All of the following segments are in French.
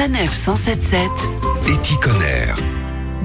Sanef 177 Éticonner.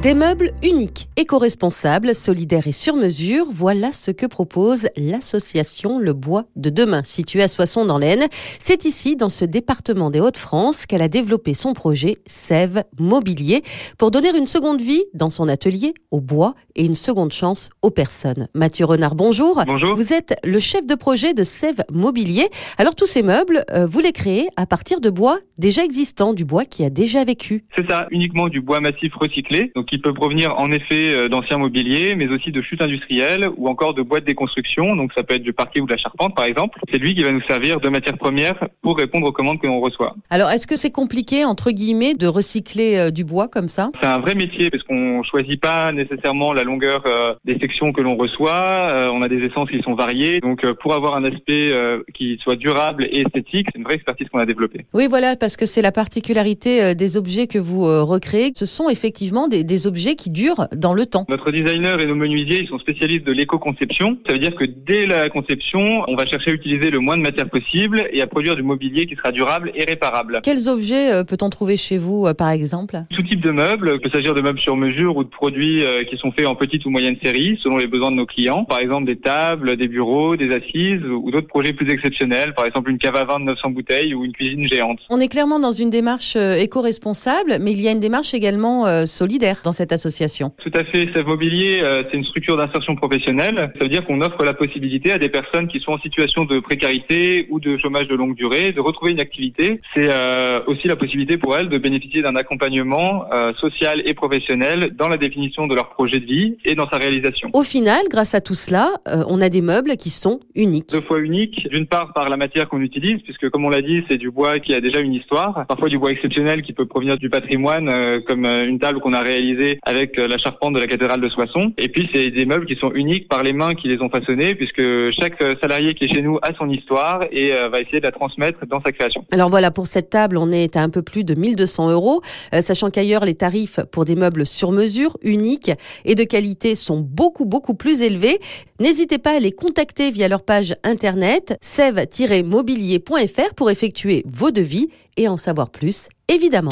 Des meubles uniques, éco-responsables, solidaires et sur mesure, voilà ce que propose l'association Le Bois de Demain, située à Soissons dans l'Aisne. C'est ici, dans ce département des Hauts-de-France, qu'elle a développé son projet Sève Mobilier pour donner une seconde vie dans son atelier au bois et une seconde chance aux personnes. Mathieu Renard, bonjour. Bonjour. Vous êtes le chef de projet de Sève Mobilier. Alors tous ces meubles, euh, vous les créez à partir de bois déjà existant, du bois qui a déjà vécu. C'est ça, uniquement du bois massif recyclé, donc qui peut provenir en effet euh, d'anciens mobiliers, mais aussi de chutes industrielles ou encore de boîtes de déconstruction, donc ça peut être du parquet ou de la charpente par exemple. C'est lui qui va nous servir de matière première pour répondre aux commandes que l'on reçoit. Alors est-ce que c'est compliqué, entre guillemets, de recycler euh, du bois comme ça? C'est un vrai métier parce qu'on choisit pas nécessairement la longueur euh, des sections que l'on reçoit. On a des essences qui sont variées, donc pour avoir un aspect qui soit durable et esthétique, c'est une vraie expertise qu'on a développée. Oui, voilà, parce que c'est la particularité des objets que vous recréez. Ce sont effectivement des, des objets qui durent dans le temps. Notre designer et nos menuisiers, ils sont spécialistes de l'éco-conception. Ça veut dire que dès la conception, on va chercher à utiliser le moins de matière possible et à produire du mobilier qui sera durable et réparable. Quels objets euh, peut-on trouver chez vous, euh, par exemple? Tout type de meubles, il peut s'agir de meubles sur mesure ou de produits euh, qui sont faits en petite ou moyenne série selon les besoins de nos clients. Par exemple des tables, des bureaux, des assises ou d'autres projets plus exceptionnels, par exemple une cave à vin de 900 bouteilles ou une cuisine géante. On est clairement dans une démarche éco-responsable, mais il y a une démarche également solidaire dans cette association? Tout à fait. Sève Mobilier, euh, c'est une structure d'insertion professionnelle. Ça veut dire qu'on offre la possibilité à des personnes qui sont en situation de précarité ou de chômage de longue durée de retrouver une activité. C'est euh, aussi la possibilité pour elles de bénéficier d'un accompagnement euh, social et professionnel dans la définition de leur projet de vie et dans sa réalisation. Au final, grâce à tout cela, on a des meubles qui sont uniques. Deux fois unique, d'une part par la matière qu'on utilise, puisque comme on l'a dit, c'est du bois qui a déjà une histoire, parfois du bois exceptionnel qui peut provenir du patrimoine, comme une table qu'on a réalisée avec euh, la charpente de la cathédrale de Soissons. Et puis c'est des meubles qui sont uniques par les mains qui les ont façonnés, puisque chaque euh, salarié qui est chez nous a son histoire et euh, va essayer de la transmettre dans sa création. Alors voilà, pour cette table, on est à un peu plus de 1200 euros, sachant qu'ailleurs, les tarifs pour des meubles sur mesure, uniques et de qualité sont beaucoup, beaucoup plus élevés. N'hésitez pas à les contacter via leur page internet sève-mobilier.fr pour effectuer vos devis et en savoir plus, évidemment.